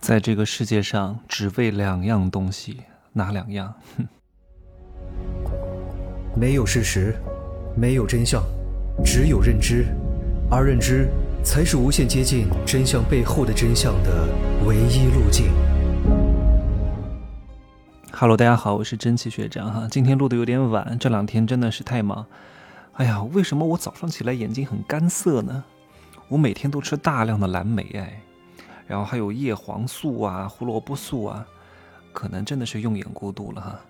在这个世界上，只为两样东西，哪两样？哼，没有事实，没有真相，只有认知，而认知才是无限接近真相背后的真相的唯一路径。Hello，大家好，我是真奇学长哈。今天录的有点晚，这两天真的是太忙。哎呀，为什么我早上起来眼睛很干涩呢？我每天都吃大量的蓝莓哎。然后还有叶黄素啊、胡萝卜素啊，可能真的是用眼过度了哈。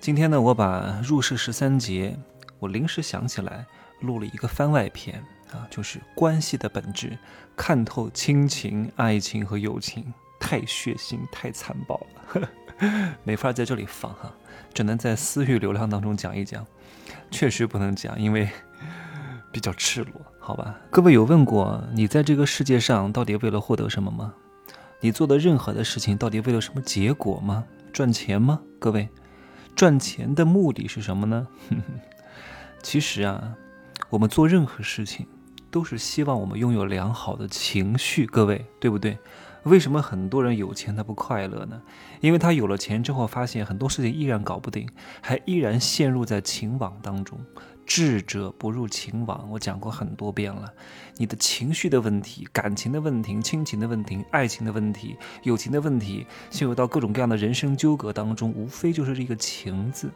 今天呢，我把入世十三节，我临时想起来录了一个番外篇啊，就是关系的本质，看透亲情、爱情和友情，太血腥、太残暴了，没法在这里放哈，只能在私域流量当中讲一讲，确实不能讲，因为。比较赤裸，好吧？各位有问过你在这个世界上到底为了获得什么吗？你做的任何的事情到底为了什么结果吗？赚钱吗？各位，赚钱的目的是什么呢？其实啊，我们做任何事情都是希望我们拥有良好的情绪，各位对不对？为什么很多人有钱他不快乐呢？因为他有了钱之后，发现很多事情依然搞不定，还依然陷入在情网当中。智者不入情网，我讲过很多遍了。你的情绪的问题、感情的问题、亲情的问题、爱情的问题、友情的问题，陷入到各种各样的人生纠葛当中，无非就是这个情字。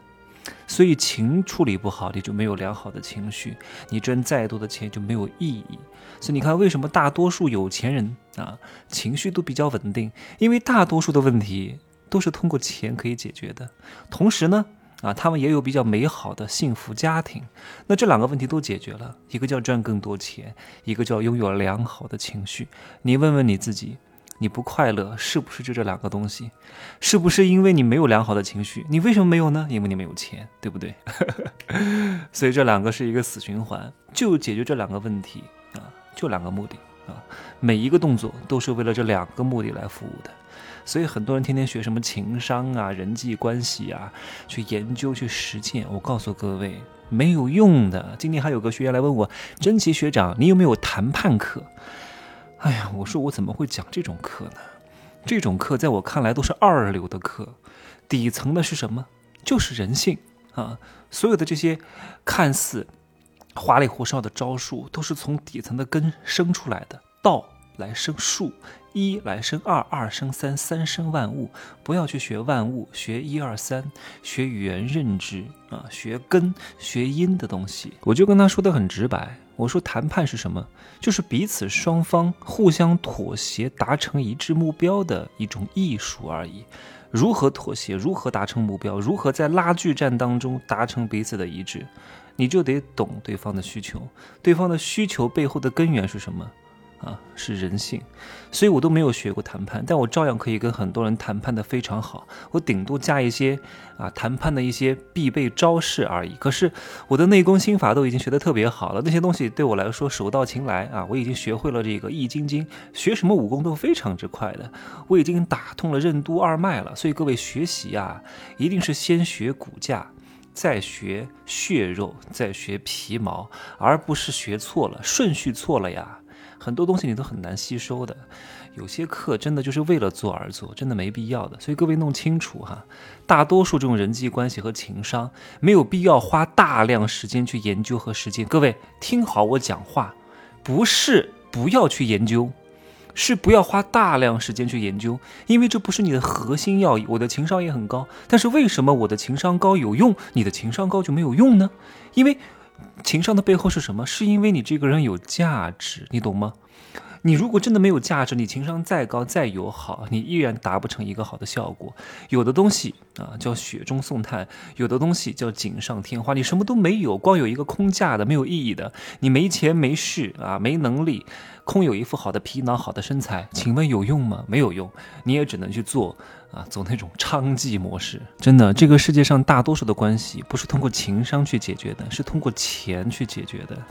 所以情处理不好，你就没有良好的情绪，你赚再多的钱就没有意义。所以你看，为什么大多数有钱人啊，情绪都比较稳定？因为大多数的问题都是通过钱可以解决的。同时呢。啊，他们也有比较美好的幸福家庭，那这两个问题都解决了，一个叫赚更多钱，一个叫拥有良好的情绪。你问问你自己，你不快乐是不是就这两个东西？是不是因为你没有良好的情绪？你为什么没有呢？因为你没有钱，对不对？所以这两个是一个死循环，就解决这两个问题啊，就两个目的啊，每一个动作都是为了这两个目的来服务的。所以很多人天天学什么情商啊、人际关系啊，去研究、去实践。我告诉各位，没有用的。今天还有个学员来问我：“真奇学长，你有没有谈判课？”哎呀，我说我怎么会讲这种课呢？这种课在我看来都是二流的课。底层的是什么？就是人性啊！所有的这些看似花里胡哨的招数，都是从底层的根生出来的。道来生树。一来生二，二生三，三生万物。不要去学万物，学一二三，学原认知啊，学根，学因的东西。我就跟他说的很直白，我说谈判是什么？就是彼此双方互相妥协，达成一致目标的一种艺术而已。如何妥协？如何达成目标？如何在拉锯战当中达成彼此的一致？你就得懂对方的需求，对方的需求背后的根源是什么？啊，是人性，所以我都没有学过谈判，但我照样可以跟很多人谈判的非常好。我顶多加一些啊谈判的一些必备招式而已。可是我的内功心法都已经学得特别好了，那些东西对我来说手到擒来啊！我已经学会了这个易筋经，学什么武功都非常之快的。我已经打通了任督二脉了。所以各位学习啊，一定是先学骨架，再学血肉，再学皮毛，而不是学错了，顺序错了呀。很多东西你都很难吸收的，有些课真的就是为了做而做，真的没必要的。所以各位弄清楚哈，大多数这种人际关系和情商没有必要花大量时间去研究和实践。各位听好我讲话，不是不要去研究，是不要花大量时间去研究，因为这不是你的核心要义。我的情商也很高，但是为什么我的情商高有用，你的情商高就没有用呢？因为。情商的背后是什么？是因为你这个人有价值，你懂吗？你如果真的没有价值，你情商再高再友好，你依然达不成一个好的效果。有的东西啊叫雪中送炭，有的东西叫锦上添花。你什么都没有，光有一个空架的，没有意义的。你没钱没势啊，没能力，空有一副好的皮囊、好的身材，请问有用吗？没有用，你也只能去做。啊，走那种娼妓模式，真的，这个世界上大多数的关系不是通过情商去解决的，是通过钱去解决的。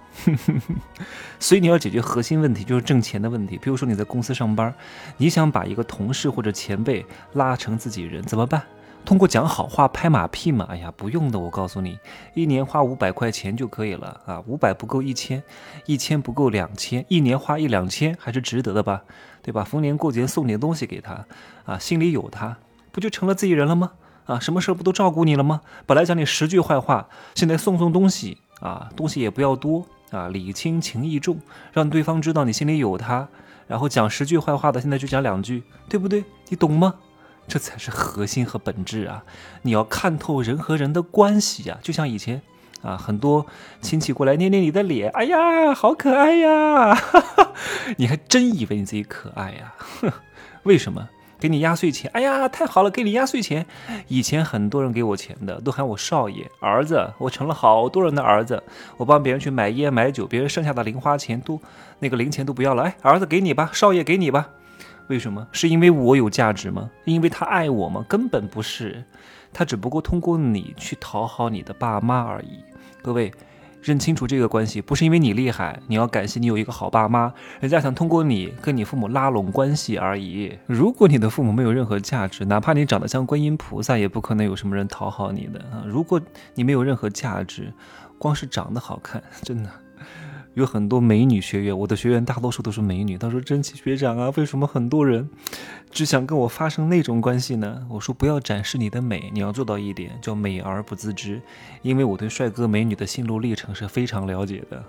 所以你要解决核心问题，就是挣钱的问题。比如说你在公司上班，你想把一个同事或者前辈拉成自己人，怎么办？通过讲好话拍马屁嘛？哎呀，不用的，我告诉你，一年花五百块钱就可以了啊，五百不够一千，一千不够两千，一年花一两千还是值得的吧？对吧？逢年过节送点东西给他，啊，心里有他，不就成了自己人了吗？啊，什么事不都照顾你了吗？本来讲你十句坏话，现在送送东西啊，东西也不要多啊，礼轻情意重，让对方知道你心里有他。然后讲十句坏话的，现在就讲两句，对不对？你懂吗？这才是核心和本质啊！你要看透人和人的关系啊，就像以前啊，很多亲戚过来捏捏你的脸，哎呀，好可爱呀，哈 哈你还真以为你自己可爱呀？哼 为什么？给你压岁钱，哎呀，太好了，给你压岁钱。以前很多人给我钱的，都喊我少爷、儿子，我成了好多人的儿子。我帮别人去买烟买酒，别人剩下的零花钱都那个零钱都不要了，哎，儿子给你吧，少爷给你吧。为什么？是因为我有价值吗？因为他爱我吗？根本不是，他只不过通过你去讨好你的爸妈而已。各位。认清楚这个关系，不是因为你厉害，你要感谢你有一个好爸妈，人家想通过你跟你父母拉拢关系而已。如果你的父母没有任何价值，哪怕你长得像观音菩萨，也不可能有什么人讨好你的啊！如果你没有任何价值，光是长得好看，真的。有很多美女学员，我的学员大多数都是美女。他说：“真奇学长啊，为什么很多人只想跟我发生那种关系呢？”我说：“不要展示你的美，你要做到一点，叫美而不自知。因为我对帅哥美女的心路历程是非常了解的。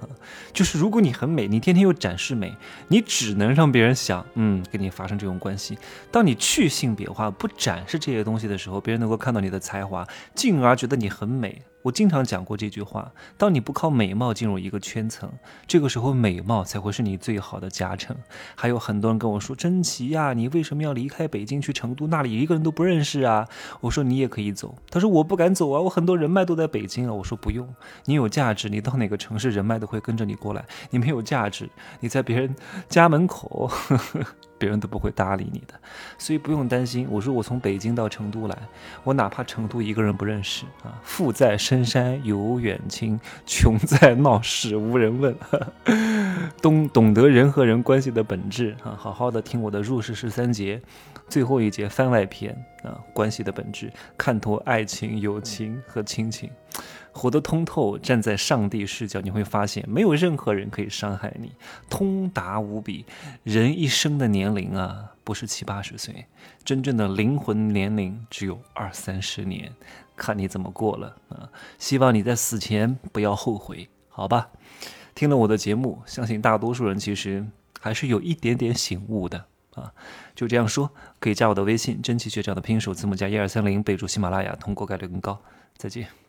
就是如果你很美，你天天又展示美，你只能让别人想，嗯，跟你发生这种关系。当你去性别化，不展示这些东西的时候，别人能够看到你的才华，进而觉得你很美。”我经常讲过这句话：当你不靠美貌进入一个圈层，这个时候美貌才会是你最好的加成。还有很多人跟我说：“真奇呀，你为什么要离开北京去成都？那里一个人都不认识啊！”我说：“你也可以走。”他说：“我不敢走啊，我很多人脉都在北京啊。”我说：“不用，你有价值，你到哪个城市，人脉都会跟着你过来。你没有价值，你在别人家门口。”呵呵别人都不会搭理你的，所以不用担心。我说我从北京到成都来，我哪怕成都一个人不认识啊，富在深山有远亲，穷在闹市无人问。懂懂得人和人关系的本质啊，好好的听我的入世十三节，最后一节番外篇啊，关系的本质，看透爱情、友情和亲情。活得通透，站在上帝视角，你会发现没有任何人可以伤害你，通达无比。人一生的年龄啊，不是七八十岁，真正的灵魂年龄只有二三十年，看你怎么过了啊！希望你在死前不要后悔，好吧？听了我的节目，相信大多数人其实还是有一点点醒悟的啊。就这样说，可以加我的微信“真奇学长”的拼音首字母加一二三零，备注喜马拉雅，通过概率更高。再见。